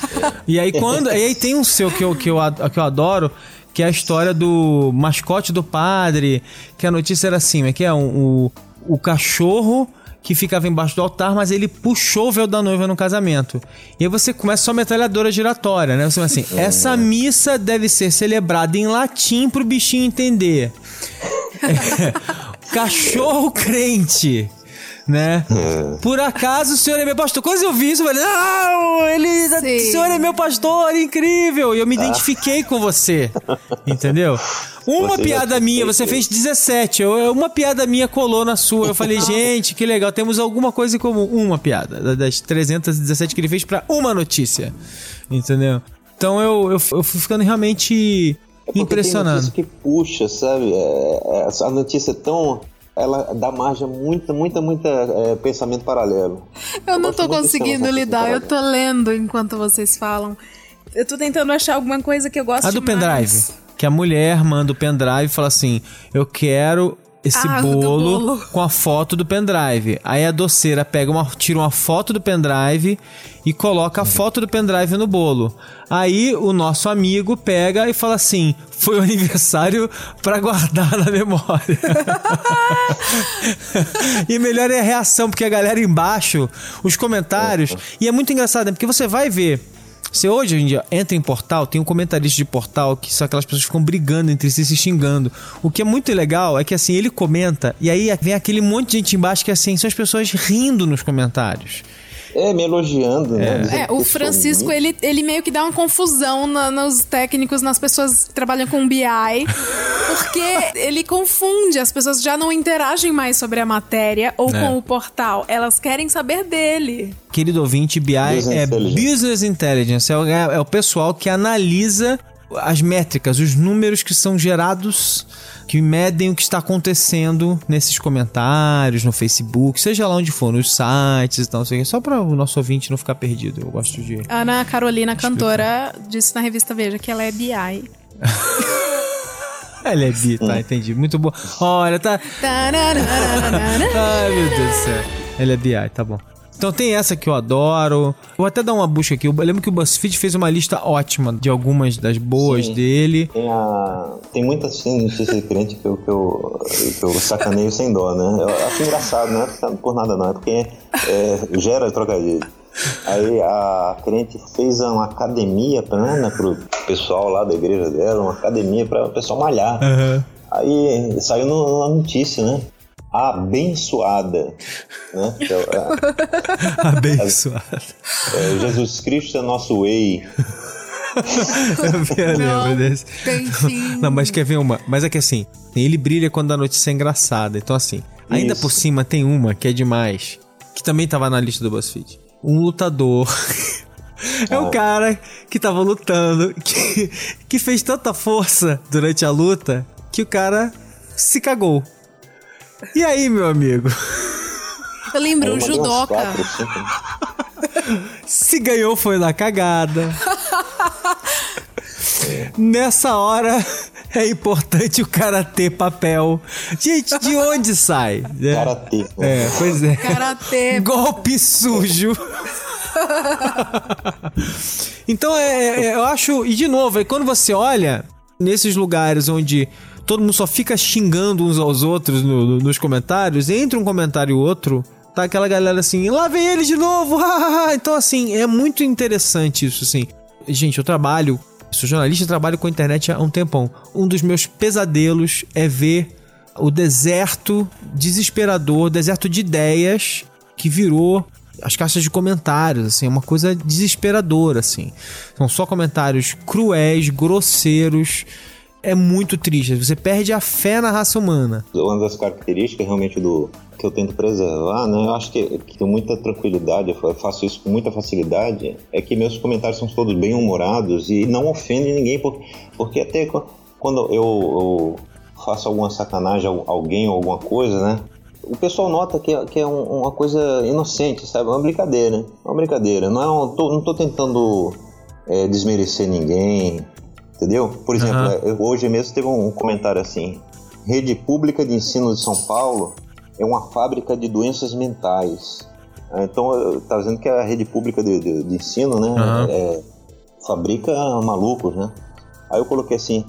Speaker 2: e aí quando. E aí tem um seu que eu, que, eu, que eu adoro. Que é a história do mascote do padre. Que a notícia era assim: é que é um, o, o cachorro que ficava embaixo do altar, mas ele puxou o véu da noiva no casamento. E aí você começa só metralhadora giratória, né? Você fala assim: essa missa deve ser celebrada em latim pro bichinho entender. Cachorro crente. Né? Por acaso o senhor é meu pastor? Quando eu vi isso, eu falei: Não, ele,
Speaker 3: Sim.
Speaker 2: o senhor é meu pastor, incrível! E eu me identifiquei com você. Entendeu? Uma
Speaker 4: Você
Speaker 2: piada minha, você fez 17. eu- Uma piada minha colou na sua. Eu falei, gente, que legal. Temos alguma coisa em comum. Uma piada. da- Das 317 que ele fez pra uma notícia. Entendeu? Então eu, eu, eu fui ficando realmente
Speaker 4: É porque
Speaker 2: impressionado.
Speaker 4: Tem notícia que puxa, sabe? É, é, a notícia é tão. Ela dá margem a muita, muita, muita é, pensamento paralelo.
Speaker 3: Eu não
Speaker 4: gosto
Speaker 3: tô
Speaker 4: muito
Speaker 3: conseguindo lidar, eu tô lendo enquanto vocês falam. Eu tô tentando achar alguma coisa que eu gosto
Speaker 2: A do
Speaker 3: mais.
Speaker 2: pendrive. Que a mulher manda o pendrive e fala assim: Eu quero esse
Speaker 3: Ah,
Speaker 2: bolo,
Speaker 3: bolo.
Speaker 2: com a foto do pendrive. Aí a doceira pega uma, tira uma foto do pendrive e coloca a foto do pendrive no bolo. Aí o nosso amigo pega e fala assim: Foi o aniversário pra guardar na memória. e melhor é a reação, porque a galera embaixo, os comentários. E é muito engraçado, né? Porque você vai ver. Você hoje em dia entra em portal, tem um comentarista de portal que são aquelas pessoas que ficam brigando entre si, se xingando. O que é muito legal é que assim, ele comenta e aí vem aquele monte de gente embaixo que assim, são as pessoas rindo nos comentários.
Speaker 4: É, me elogiando, né?
Speaker 3: É,
Speaker 4: que
Speaker 3: o Francisco, ele, ele meio que dá uma confusão na- nos técnicos, nas pessoas que trabalham com BI, porque ele confunde, as pessoas já não interagem mais sobre a matéria ou
Speaker 2: É.
Speaker 3: com o portal, elas querem saber dele.
Speaker 2: Querido ouvinte, BI
Speaker 4: Business
Speaker 2: é
Speaker 4: Intelligence.
Speaker 2: Business Intelligence, é o, é o pessoal que analisa as métricas, os números que são gerados, que medem o que está acontecendo nesses comentários, no Facebook, seja lá onde for, nos sites e tal, só para o nosso ouvinte não ficar perdido. Eu gosto de.
Speaker 3: Ana Carolina, cantora, disse na revista Veja que ela é BI.
Speaker 2: Ela é bi, tá? Entendi. Muito bom. Olha, tá. Ai, meu Deus do céu. Ela é BI, tá bom. Então tem essa que eu adoro. Vou até dar uma busca aqui. Eu lembro que o BuzzFeed fez uma lista ótima de algumas das boas
Speaker 4: Sim.
Speaker 2: dele.
Speaker 4: Tem, a... tem muita assim, notícia de crente que eu, que, eu, que eu sacaneio sem dó, né? Eu acho engraçado, não é por nada não, é porque é, gera trocadilho. Aí a crente fez uma academia pra, né, pro pessoal lá da igreja dela, uma academia para o pessoal malhar. Aí saiu no- na notícia, né? Abençoada. Né? Então, é,
Speaker 2: Abençoado.
Speaker 4: é, Jesus Cristo é nosso way.
Speaker 2: Eu lembro desse. Não, mas quer ver uma? Mas é que assim, ele brilha quando a notícia é engraçada. Então, assim, ainda
Speaker 4: Isso.
Speaker 2: por cima tem uma que é demais, que também tava na lista do BuzzFeed. Um lutador. É um
Speaker 4: Ah.
Speaker 2: cara que tava lutando, que, que fez tanta força durante a luta que o cara se cagou. E aí, meu amigo?
Speaker 3: Eu lembro,
Speaker 4: uns
Speaker 3: judoca.
Speaker 4: quatro, cinco.
Speaker 2: Se ganhou foi na cagada. Nessa hora é importante o cara ter papel. Gente, de onde sai? É,
Speaker 4: Karatê.
Speaker 2: é pois é.
Speaker 3: Karatê.
Speaker 2: Golpe sujo. então, é, é, eu acho. E de novo, é quando você olha nesses lugares onde todo mundo só fica xingando uns aos outros no- no- nos comentários, entre um comentário e outro, tá aquela galera assim, lá vem ele de novo! então, assim, é muito interessante isso, assim. Gente, eu trabalho, sou jornalista trabalho com a internet há um tempão. Um dos meus pesadelos é ver o deserto desesperador, deserto de ideias que virou as caixas de comentários, assim, é uma coisa desesperadora, assim. São só comentários cruéis, grosseiros. É muito triste. Você perde a fé na raça humana.
Speaker 4: Uma das características realmente do que eu tento preservar, né? Eu acho que, que muita tranquilidade, eu faço isso com muita facilidade, é que meus comentários são todos bem humorados e não ofendem ninguém, porque, porque até qu- quando eu, eu faço alguma sacanagem a alguém ou alguma coisa, né? O pessoal nota que, é- que é um- uma coisa inocente, sabe? É uma brincadeira, né? Uma brincadeira. Não, é um- tô, não tô tentando é, desmerecer ninguém, entendeu? Por exemplo, eu- hoje mesmo teve um comentário assim: Rede Pública de Ensino de São Paulo é uma fábrica de doenças mentais. Ah, Então, tá dizendo que a rede pública de, de- de ensino, né,
Speaker 2: Aham.
Speaker 4: é, fabrica malucos, né? Aí eu coloquei assim: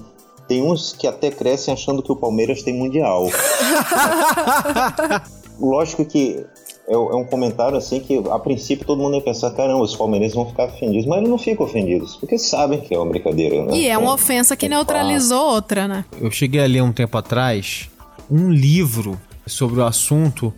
Speaker 4: tem uns que até crescem achando que o Palmeiras tem mundial. Lógico que é, é um comentário assim que a princípio todo mundo ia pensar: caramba, os palmeirenses vão ficar ofendidos, mas eles não ficam ofendidos, porque sabem que é uma brincadeira, né?
Speaker 3: E é uma
Speaker 4: Então,
Speaker 3: ofensa que
Speaker 4: tem
Speaker 3: neutralizou outra, né?
Speaker 2: Eu cheguei a ler um tempo atrás um livro sobre o assunto,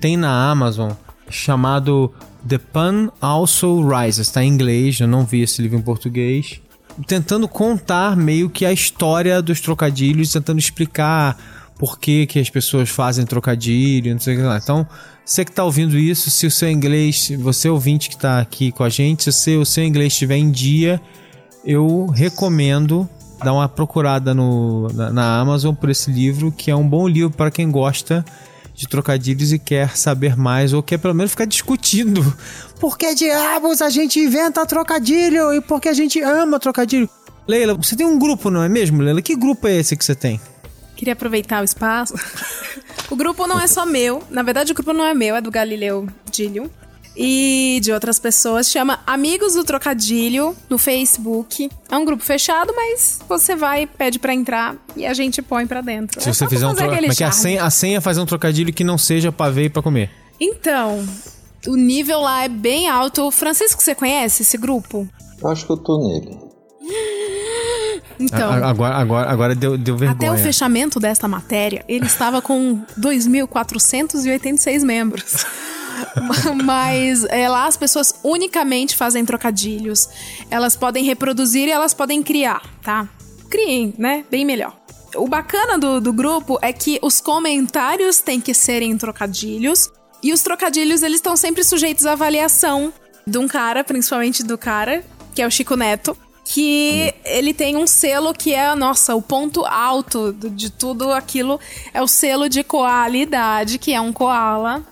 Speaker 2: tem na Amazon, chamado The Pun Also Rises, está em inglês, eu não vi esse livro em português. Tentando contar meio que a história dos trocadilhos, tentando explicar por que, que as pessoas fazem trocadilho, não sei o que lá. Então, você que está ouvindo isso, se o seu inglês, você ouvinte que está aqui com a gente, se o seu, o seu inglês estiver em dia, eu recomendo dar uma procurada no, na, na Amazon por esse livro, que é um bom livro para quem gosta de trocadilhos e quer saber mais, ou quer pelo menos ficar discutindo por que diabos a gente inventa trocadilho e por que a gente ama trocadilho. Leila, você tem um grupo, não é mesmo, Leila? Que grupo é esse que você tem?
Speaker 3: Queria aproveitar o espaço. o grupo não é só meu. Na verdade, o grupo não é meu, é do Galileu Dílio. E de outras pessoas. Chama Amigos do Trocadilho no Facebook. É um grupo fechado, mas você vai, pede pra entrar e a gente põe pra dentro.
Speaker 2: Se
Speaker 3: É
Speaker 2: você fizer um trocadilho. é é? A senha, a senha é fazer um trocadilho que não seja pra ver e pra comer.
Speaker 3: Então, o nível lá é bem alto. Francisco, você conhece esse grupo?
Speaker 4: Eu acho que eu tô nele.
Speaker 3: Então.
Speaker 2: A- agora, agora, agora deu, deu vergonha.
Speaker 3: Até o fechamento desta matéria, ele estava com 2.486 membros. Mas é, lá as pessoas unicamente fazem trocadilhos. Elas podem reproduzir e elas podem criar, tá? Criem, né? Bem melhor. O bacana do, do grupo é que os comentários têm que serem trocadilhos. E os trocadilhos, eles estão sempre sujeitos à avaliação de um cara, principalmente do cara, que é o Chico Neto. Que ele tem um selo que é, nossa, o ponto alto de tudo aquilo é o selo de qualidade, que é um koala.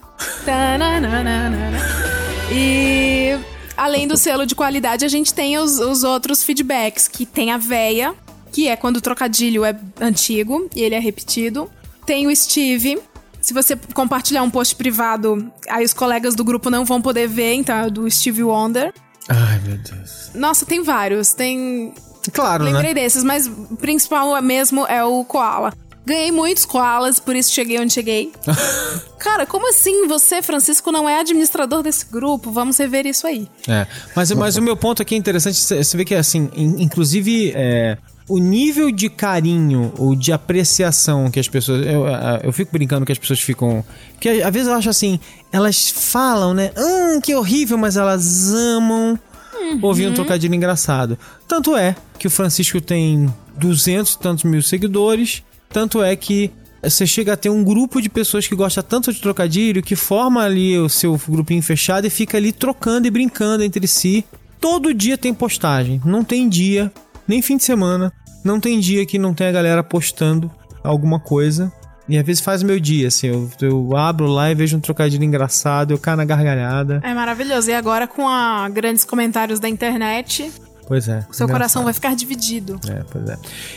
Speaker 3: E além do selo de qualidade, a gente tem os, os outros feedbacks, que tem a véia, que é quando o trocadilho é antigo e ele é repetido. Tem o Steve. Se você compartilhar um post privado, aí os colegas do grupo não vão poder ver, então é do Steve Wonder.
Speaker 2: Ai, meu Deus.
Speaker 3: Nossa, tem vários. Tem.
Speaker 2: Claro,
Speaker 3: Lembrei
Speaker 2: né?
Speaker 3: desses, mas o principal mesmo é o Koala. Ganhei muitos koalas, por isso cheguei onde cheguei. Cara, como assim você, Francisco, não é administrador desse grupo? Vamos rever isso aí.
Speaker 2: É, mas, mas o meu ponto aqui é interessante, você vê que assim, in- inclusive é, o nível de carinho ou de apreciação que as pessoas. Eu, eu fico brincando que as pessoas ficam. Que às vezes eu acho assim, elas falam, né? Hum, que horrível, mas elas amam uhum. ouvir um trocadilho engraçado. Tanto é que o Francisco tem 200 e tantos mil seguidores. Tanto é que você chega a ter um grupo de pessoas que gosta tanto de trocadilho que forma ali o seu grupinho fechado e fica ali trocando e brincando entre si. Todo dia tem postagem, não tem dia, nem fim de semana, não tem dia que não tenha a galera postando alguma coisa. E às vezes faz o meu dia, assim, eu, eu abro lá e vejo um trocadilho engraçado, eu caio na gargalhada.
Speaker 3: É maravilhoso. E agora com a grandes comentários da internet,
Speaker 2: Pois é.
Speaker 3: o seu
Speaker 2: engraçado.
Speaker 3: coração vai ficar dividido.
Speaker 2: É, pois é.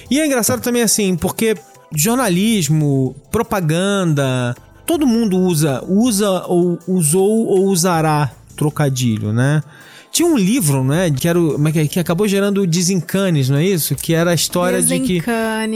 Speaker 2: E é engraçado também assim, porque jornalismo, propaganda, todo mundo usa, usa ou usou ou usará trocadilho, né? Tinha um livro, né, que, era o, é que, é, que acabou gerando desencanes, não é isso? Que era a história de que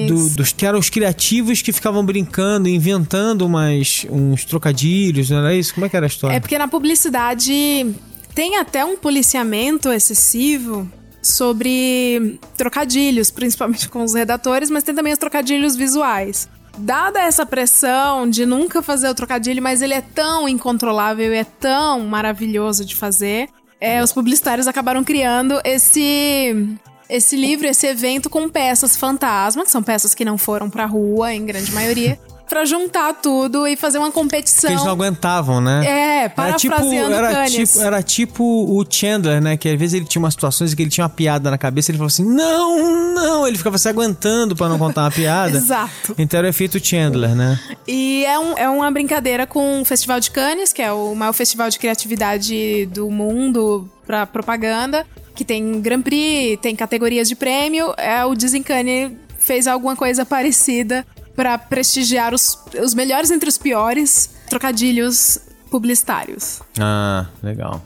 Speaker 2: do- dos que eram os criativos que ficavam brincando, inventando umas, uns trocadilhos, não era isso? Como é que era a história?
Speaker 3: É porque na publicidade tem até um policiamento excessivo sobre trocadilhos, principalmente com os redatores, mas tem também os trocadilhos visuais. Dada essa pressão de nunca fazer o trocadilho, mas ele é tão incontrolável e é tão maravilhoso de fazer, é, os publicitários acabaram criando esse esse livro, esse evento com peças fantasma, que são peças que não foram pra rua, em grande maioria, pra juntar tudo e fazer uma competição.
Speaker 2: que eles não aguentavam, né?
Speaker 3: É,
Speaker 2: Era tipo, era, tipo, era tipo o Chandler, né? Que às vezes ele tinha umas situações em que ele tinha uma piada na cabeça ele falou assim: não, não. Ele ficava se aguentando pra não contar uma piada.
Speaker 3: Exato.
Speaker 2: Então era o efeito Chandler, né?
Speaker 3: E é, um- é uma brincadeira com o Festival de Cannes, que é o maior festival de criatividade do mundo pra propaganda, que tem Grand Prix, tem categorias de prêmio. É, o Desencane fez alguma coisa parecida pra prestigiar os, os melhores entre os piores trocadilhos publicitários.
Speaker 2: Ah, legal.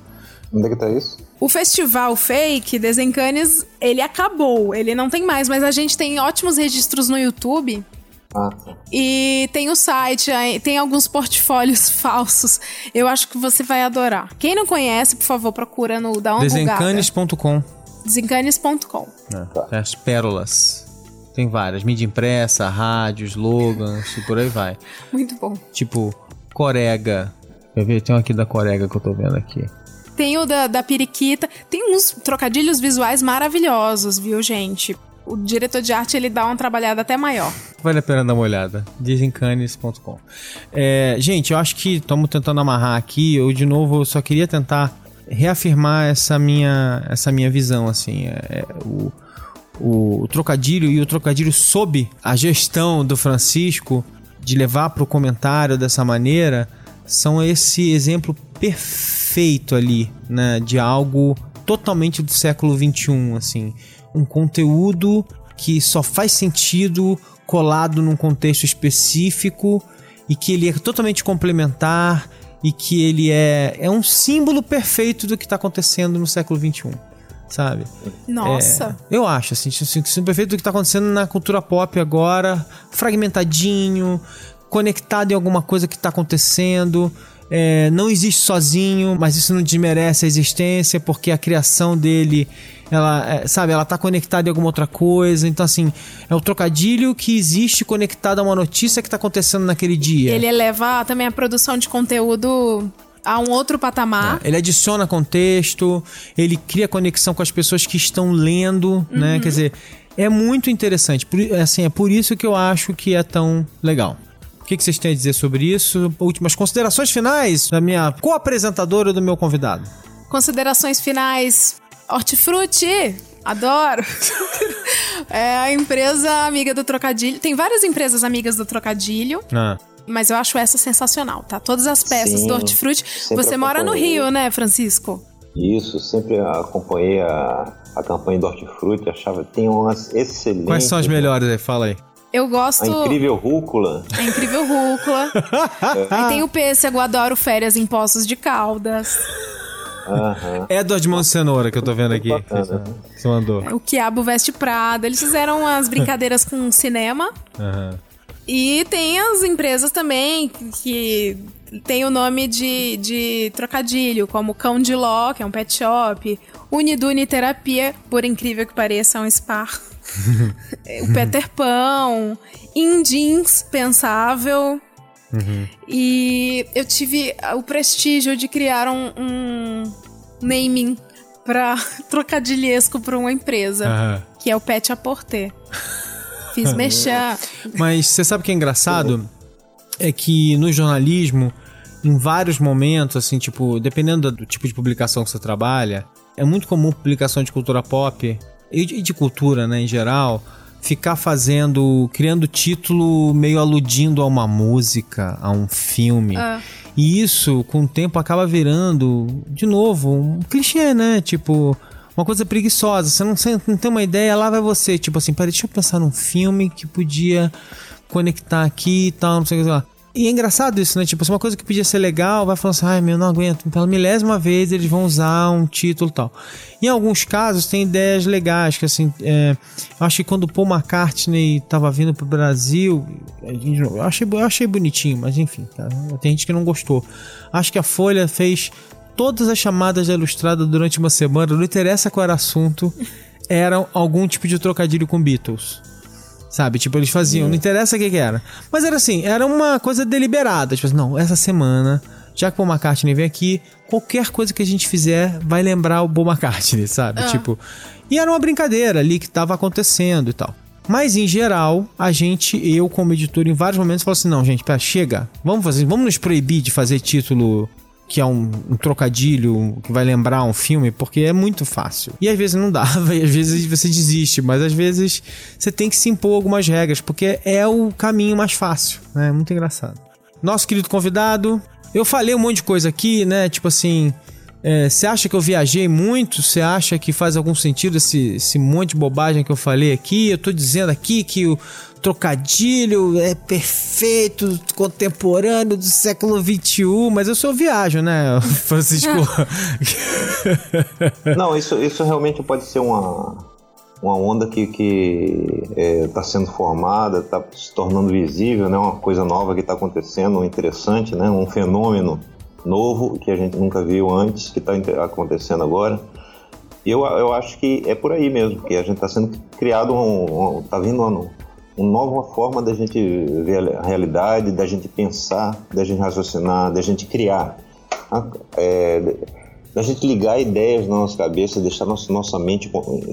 Speaker 4: Onde é que tá isso?
Speaker 3: O festival fake Desencanes, ele acabou, ele não tem mais, mas a gente tem ótimos registros no YouTube
Speaker 4: Ah, tá.
Speaker 3: E tem o site, tem alguns portfólios falsos. Eu acho que você vai adorar. Quem não conhece, por favor, procura no dá uma bugada.
Speaker 2: Desencanes.com.
Speaker 3: Desencanes.com.
Speaker 2: É, as pérolas. Tem várias. Mídia impressa, rádio, slogans e por aí vai.
Speaker 3: Muito bom.
Speaker 2: Tipo, Corega. Quer ver? Tem um aqui da Corega que eu tô vendo aqui.
Speaker 3: Tem o da, da periquita. Tem uns trocadilhos visuais maravilhosos, viu, gente? O diretor de arte, ele dá uma trabalhada até maior.
Speaker 2: Vale a pena dar uma olhada. Desencanes.com. É, gente, eu acho que estamos tentando amarrar aqui. Eu, de novo, eu só queria tentar reafirmar essa minha, essa minha visão, assim. É, é, o, o, o trocadilho e o trocadilho sob a gestão do Francisco de levar para o comentário dessa maneira são esse exemplo perfeito ali, né? De algo totalmente do século XXI, assim. Um conteúdo que só faz sentido colado num contexto específico e que ele é totalmente complementar e que ele é, é um símbolo perfeito do que está acontecendo no século XXI, sabe?
Speaker 3: Nossa.
Speaker 2: É, eu acho, assim, símbolo perfeito do que está acontecendo na cultura pop agora, fragmentadinho, conectado em alguma coisa que está acontecendo. É, não existe sozinho, mas isso não desmerece a existência, porque a criação dele, ela, é, sabe, ela tá conectada em alguma outra coisa. Então, assim, é o trocadilho que existe conectado a uma notícia que tá acontecendo naquele dia.
Speaker 3: Ele eleva também a produção de conteúdo a um outro patamar.
Speaker 2: Ele adiciona contexto, ele cria conexão com as pessoas que estão lendo, né? Quer dizer, é muito interessante. Por, assim, é por isso que eu acho que é tão legal. O que, que vocês têm a dizer sobre isso? Últimas considerações finais da minha co-apresentadora do meu convidado.
Speaker 3: Considerações finais. Hortifruti, adoro. é a empresa amiga do Trocadilho. Tem várias empresas amigas do Trocadilho,
Speaker 2: Ah,
Speaker 3: mas eu acho essa sensacional, tá? Todas as peças
Speaker 4: Sim,
Speaker 3: do Hortifruti. Você mora no. Rio, né, Francisco?
Speaker 4: Isso, sempre acompanhei a, a campanha do Hortifruti, achava que tem umas excelentes.
Speaker 2: quais são as melhores aí? Fala aí.
Speaker 3: Eu gosto.
Speaker 4: A incrível rúcula.
Speaker 3: A incrível rúcula. Aí tem o pêssego, adoro férias em Poços de Caldas.
Speaker 4: Aham.
Speaker 2: É do Edmond Cenoura que eu tô vendo aqui.
Speaker 4: Bacana.
Speaker 2: Que você mandou.
Speaker 3: O Quiabo Veste Prada. Eles fizeram as brincadeiras com cinema.
Speaker 2: Aham.
Speaker 3: E tem as empresas também que tem o nome de, de trocadilho, como Cão de Ló, que é um pet shop, Unidune Terapia, por incrível que pareça, é um spa. o Peter Pan, Indins Pensável. E eu tive o prestígio de criar um, um naming pra trocadilhesco pra uma empresa,
Speaker 2: Aham.
Speaker 3: que é o Pet Aporter. Fiz mexer.
Speaker 2: Mas você sabe o que é engraçado? É que no jornalismo, em vários momentos, assim, tipo, dependendo do tipo de publicação que você trabalha, é muito comum publicação de cultura pop e de, cultura, né, em geral, ficar fazendo, criando título meio aludindo a uma música, a um filme.
Speaker 3: Ah.
Speaker 2: E isso, com o tempo, acaba virando, de novo, um clichê, né? Tipo, uma coisa preguiçosa. Você não, você não tem uma ideia, lá vai você. Tipo assim, peraí, deixa eu pensar num filme que podia conectar aqui e tal, não sei o que lá. E é engraçado isso, né? Tipo, assim, uma coisa que podia ser legal, vai falando assim, ai meu, não aguento. Pela milésima vez eles vão usar um título e tal. Em alguns casos tem ideias legais, que assim, é, acho que quando o Paul McCartney tava vindo pro Brasil, eu achei, eu achei bonitinho, mas enfim, tá? tem gente que não gostou. Acho que a Folha fez todas as chamadas da Ilustrada durante uma semana, não interessa qual era o assunto, era algum tipo de trocadilho com Beatles. Sabe? Tipo, eles faziam, não interessa o que, que era. Mas era assim, era uma coisa deliberada. Tipo assim, não, essa semana, já que o Paul McCartney vem aqui, qualquer coisa que a gente fizer vai lembrar o Paul McCartney, sabe? Tipo. E era uma brincadeira ali que tava acontecendo e tal. Mas em geral, a gente, eu como editor, em vários momentos, falo assim: não, gente, pera, chega. Vamos fazer, vamos nos proibir de fazer título que é um, um trocadilho que vai lembrar um filme, porque é muito fácil. E às vezes não dava, e às vezes você desiste, mas às vezes você tem que se impor algumas regras, porque é o caminho mais fácil, né? É muito engraçado. Nosso querido convidado, eu falei um monte de coisa aqui, né? Tipo assim, é, você acha que eu viajei muito? Você acha que faz algum sentido esse, esse monte de bobagem que eu falei aqui? Eu tô dizendo aqui que o trocadilho é perfeito, contemporâneo do século XXI, mas eu sou viajo, né, Francisco?
Speaker 4: Não, isso, isso realmente pode ser uma, uma onda que está sendo formada, está se tornando visível, né? uma coisa nova que está acontecendo, interessante, né? um fenômeno novo que a gente nunca viu antes, que está acontecendo agora. E eu, eu acho que é por aí mesmo, que a gente está sendo criado, um, está vindo uma, uma nova forma da gente ver a realidade, da gente pensar, da gente raciocinar, da gente criar. É, da gente ligar ideias na nossa cabeça, deixar nossa, nossa mente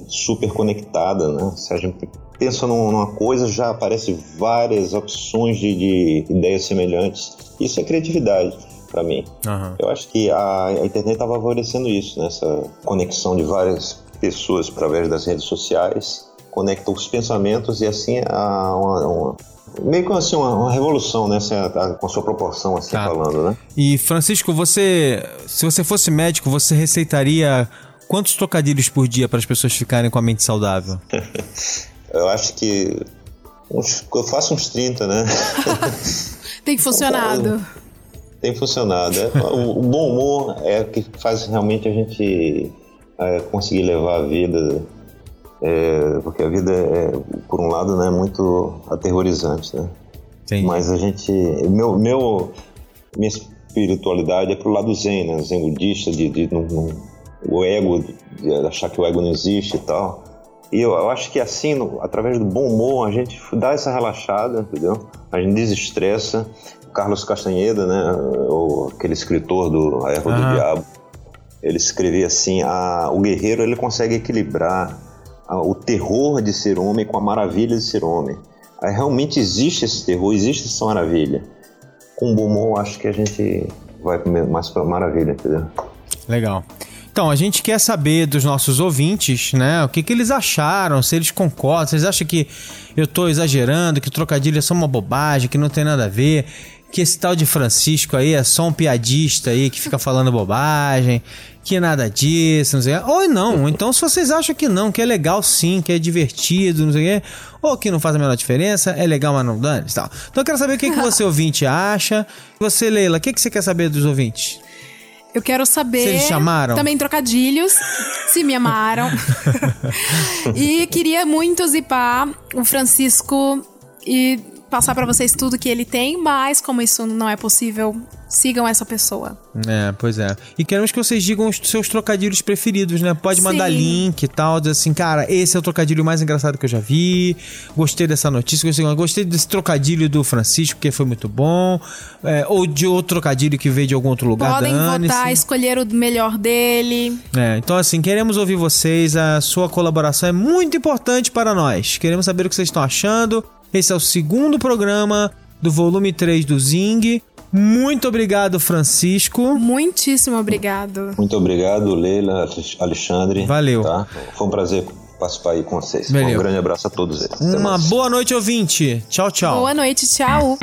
Speaker 4: super conectada, né? Se a gente pensa numa coisa, já aparecem várias opções de, de ideias semelhantes. Isso é criatividade para mim.
Speaker 2: Uhum.
Speaker 4: Eu acho que a, a internet estava favorecendo isso, né? essa conexão de várias pessoas através das redes sociais, conectam os pensamentos e assim a, uma, uma meio que assim uma, uma revolução, né? Assim, a, a, com a sua proporção, assim,
Speaker 2: Tá.
Speaker 4: falando, né?
Speaker 2: E Francisco, você, se você fosse médico, você receitaria quantos trocadilhos por dia para as pessoas ficarem com a mente saudável?
Speaker 4: Eu acho que uns, eu faço uns 30, né?
Speaker 3: Tem funcionado.
Speaker 4: Tem funcionado. É, o, o, bom humor é o que faz realmente a gente é, conseguir levar a vida. É, porque a vida é, por um lado, né, muito aterrorizante, né?
Speaker 2: Entendi.
Speaker 4: Mas a gente, meu, meu, minha espiritualidade é pro lado zen, né? Zen budista, de, de, não- não- o ego, de achar que o ego não existe e tal. E eu, eu acho que assim, no- através do bom humor, a gente dá essa relaxada, entendeu? A gente desestressa. Carlos Castanheda, né? O, aquele escritor do A Erva do Diabo, ele escrevia assim: a, o guerreiro ele consegue equilibrar o terror de ser homem com a maravilha de ser homem. Realmente existe esse terror, existe essa maravilha. Com humor, eu acho que a gente vai mais pra maravilha, entendeu?
Speaker 2: Legal. Então, a gente quer saber dos nossos ouvintes, né? O que, que eles acharam, se eles concordam, se eles acham que eu tô exagerando, que trocadilho é só uma bobagem, que não tem nada a ver, que esse tal de Francisco aí é só um piadista aí que fica falando bobagem, que nada disso, não sei o quê. Ou não, então se vocês acham que não, que é legal sim, que é divertido, não sei o quê, ou que não faz a menor diferença, é legal, mas não dane, tal. Então eu quero saber o que, que você ouvinte acha. Você, Leila, o que, que você quer saber dos ouvintes?
Speaker 3: Eu quero saber.
Speaker 2: Se eles chamaram?
Speaker 3: Também trocadilhos, se me amaram. e queria muito zipar o Francisco e passar para vocês tudo que ele tem, mas como isso não é possível, sigam essa pessoa.
Speaker 2: É, pois é. E queremos que vocês digam os seus trocadilhos preferidos, né? Pode mandar
Speaker 3: Sim.
Speaker 2: link e tal, dizer assim, cara, esse é o trocadilho mais engraçado que eu já vi. Gostei dessa notícia, gostei, gostei desse trocadilho do Francisco, porque foi muito bom. É, ou de outro trocadilho que veio de algum outro lugar,
Speaker 3: Podem votar, escolher o melhor dele.
Speaker 2: É, então assim, queremos ouvir vocês, a sua colaboração é muito importante para nós. Queremos saber o que vocês estão achando. Esse é o segundo programa do volume 3 do Zing. Muito obrigado, Francisco.
Speaker 3: Muitíssimo obrigado.
Speaker 4: Muito obrigado, Leila, Alexandre.
Speaker 2: Valeu.
Speaker 4: Tá? Foi um prazer participar aí com vocês.
Speaker 2: Valeu.
Speaker 4: Um grande abraço a todos eles. Até
Speaker 2: Uma
Speaker 4: mais.
Speaker 2: boa noite, ouvinte. Tchau, tchau.
Speaker 3: Boa noite, tchau.